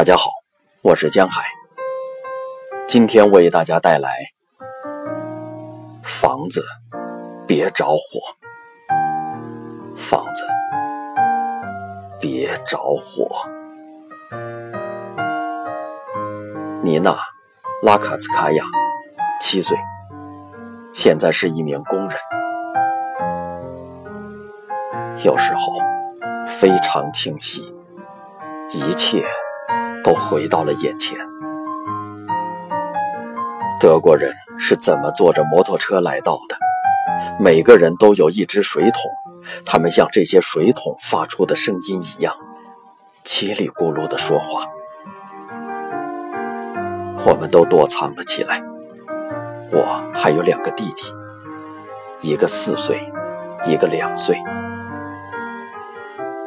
大家好，我是江海，今天为大家带来房子别着火，房子别着火。妮娜·拉卡兹卡娅，七岁，现在是一名工人。有时候非常清晰，一切。都回到了眼前。德国人是怎么坐着摩托车来到的？每个人都有一只水桶，他们像这些水桶发出的声音一样，叽里咕噜地说话。我们都躲藏了起来。我还有两个弟弟，一个四岁，一个两岁。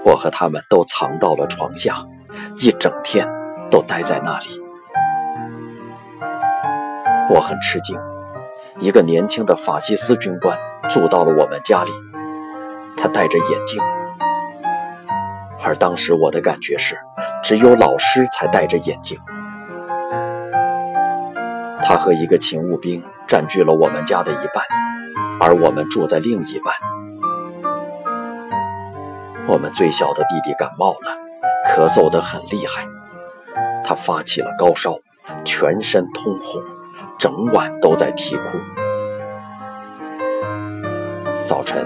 我和他们都藏到了床下，一整天。都待在那里，我很吃惊。一个年轻的法西斯军官住到了我们家里，他戴着眼镜，而当时我的感觉是，只有老师才戴着眼镜。他和一个勤务兵占据了我们家的一半，而我们住在另一半。我们最小的弟弟感冒了，咳嗽得很厉害。他发起了高烧，全身通红，整晚都在啼哭。早晨，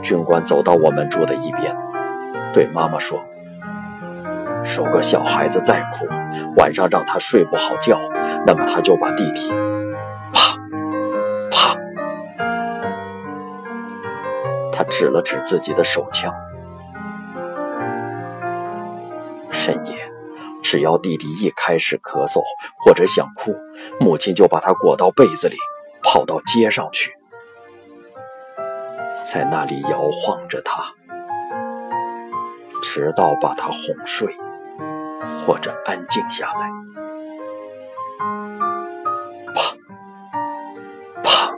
军官走到我们住的一边，对妈妈说：“如果小孩子再哭，晚上让他睡不好觉，那么他就把弟弟，啪，啪。”他指了指自己的手枪。深夜。只要弟弟一开始咳嗽或者想哭，母亲就把他裹到被子里，跑到街上去，在那里摇晃着他，直到把他哄睡或者安静下来。啪啪，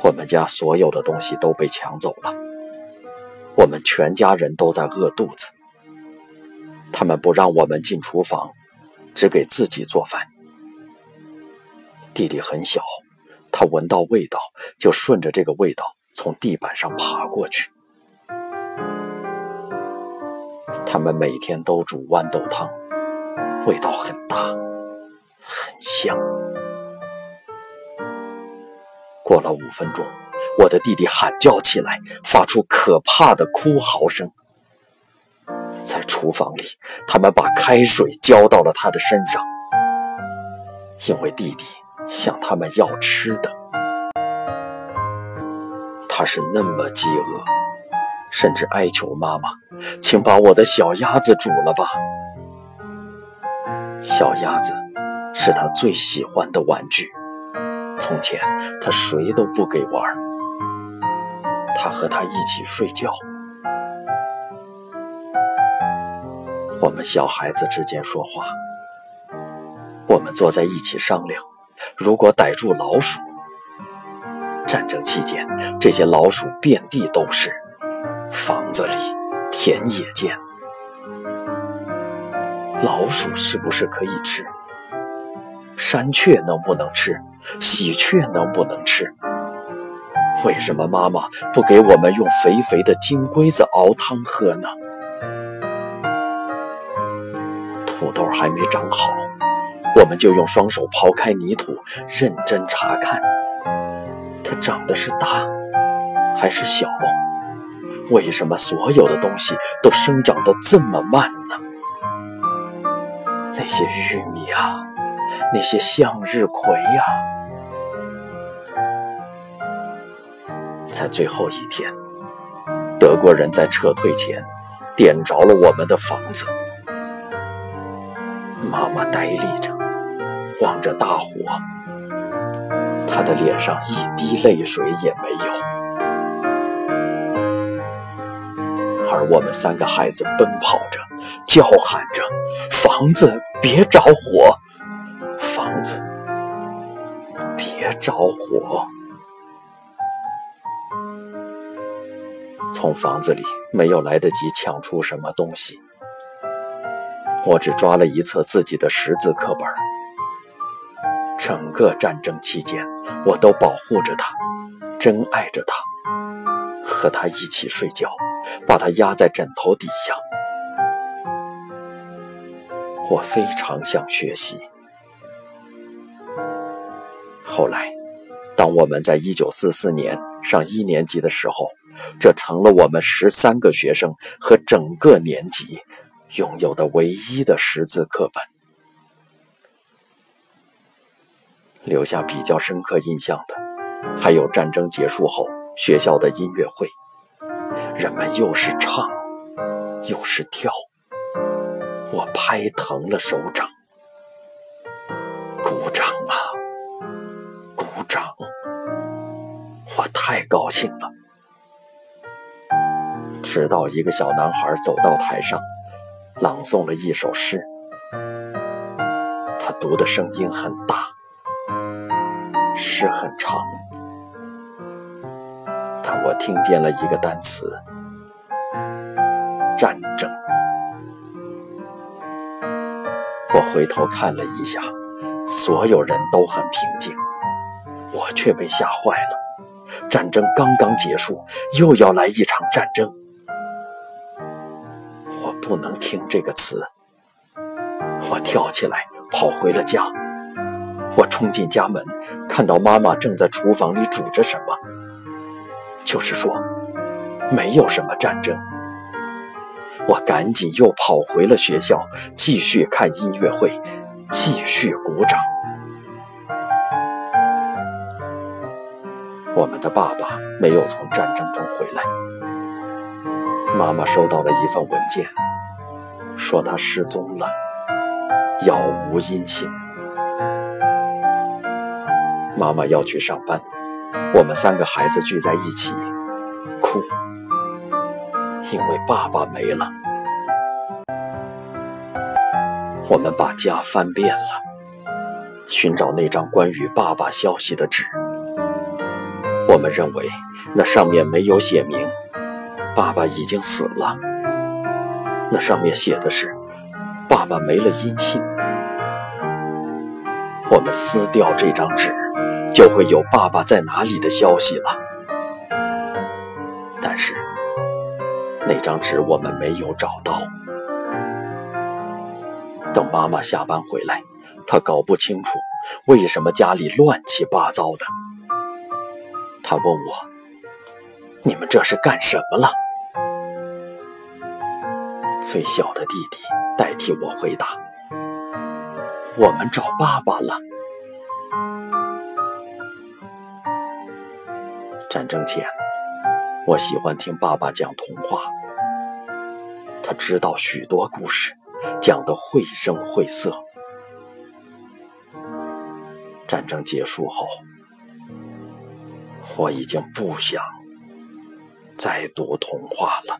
我们家所有的东西都被抢走了。我们全家人都在饿肚子，他们不让我们进厨房，只给自己做饭。弟弟很小，他闻到味道就顺着这个味道从地板上爬过去。他们每天都煮豌豆汤，味道很大，很香。过了五分钟。我的弟弟喊叫起来，发出可怕的哭嚎声。在厨房里，他们把开水浇到了他的身上，因为弟弟向他们要吃的。他是那么饥饿，甚至哀求妈妈：“请把我的小鸭子煮了吧。”小鸭子是他最喜欢的玩具，从前他谁都不给玩。他和他一起睡觉，我们小孩子之间说话，我们坐在一起商量，如果逮住老鼠。战争期间，这些老鼠遍地都是，房子里、田野间，老鼠是不是可以吃？山雀能不能吃？喜鹊能不能吃？为什么妈妈不给我们用肥肥的金龟子熬汤喝呢？土豆还没长好，我们就用双手刨开泥土，认真查看，它长得是大还是小？为什么所有的东西都生长得这么慢呢？那些玉米啊，那些向日葵呀。在最后一天，德国人在撤退前点着了我们的房子。妈妈呆立着，望着大火，她的脸上一滴泪水也没有。而我们三个孩子奔跑着，叫喊着：“房子别着火！房子别着火！”从房子里没有来得及抢出什么东西，我只抓了一册自己的识字课本。整个战争期间，我都保护着他，珍爱着他，和他一起睡觉，把他压在枕头底下。我非常想学习。后来，当我们在一九四四年上一年级的时候，这成了我们十三个学生和整个年级拥有的唯一的识字课本。留下比较深刻印象的，还有战争结束后学校的音乐会，人们又是唱又是跳，我拍疼了手掌，鼓掌啊，鼓掌，我太高兴了。直到一个小男孩走到台上，朗诵了一首诗，他读的声音很大。诗很长，但我听见了一个单词“战争”。我回头看了一下，所有人都很平静，我却被吓坏了。战争刚刚结束，又要来一场战争。不能听这个词。我跳起来，跑回了家。我冲进家门，看到妈妈正在厨房里煮着什么，就是说，没有什么战争。我赶紧又跑回了学校，继续看音乐会，继续鼓掌。我们的爸爸没有从战争中回来，妈妈收到了一份文件，说他失踪了，杳无音信。妈妈要去上班，我们三个孩子聚在一起哭，因为爸爸没了。我们把家翻遍了，寻找那张关于爸爸消息的纸。我们认为那上面没有写明爸爸已经死了，那上面写的是爸爸没了音信。我们撕掉这张纸。就会有爸爸在哪里的消息了。但是那张纸我们没有找到。等妈妈下班回来，她搞不清楚为什么家里乱七八糟的。她问我：“你们这是干什么了？”最小的弟弟代替我回答：“我们找爸爸了。”战争前，我喜欢听爸爸讲童话。他知道许多故事，讲得绘声绘色。战争结束后，我已经不想再读童话了。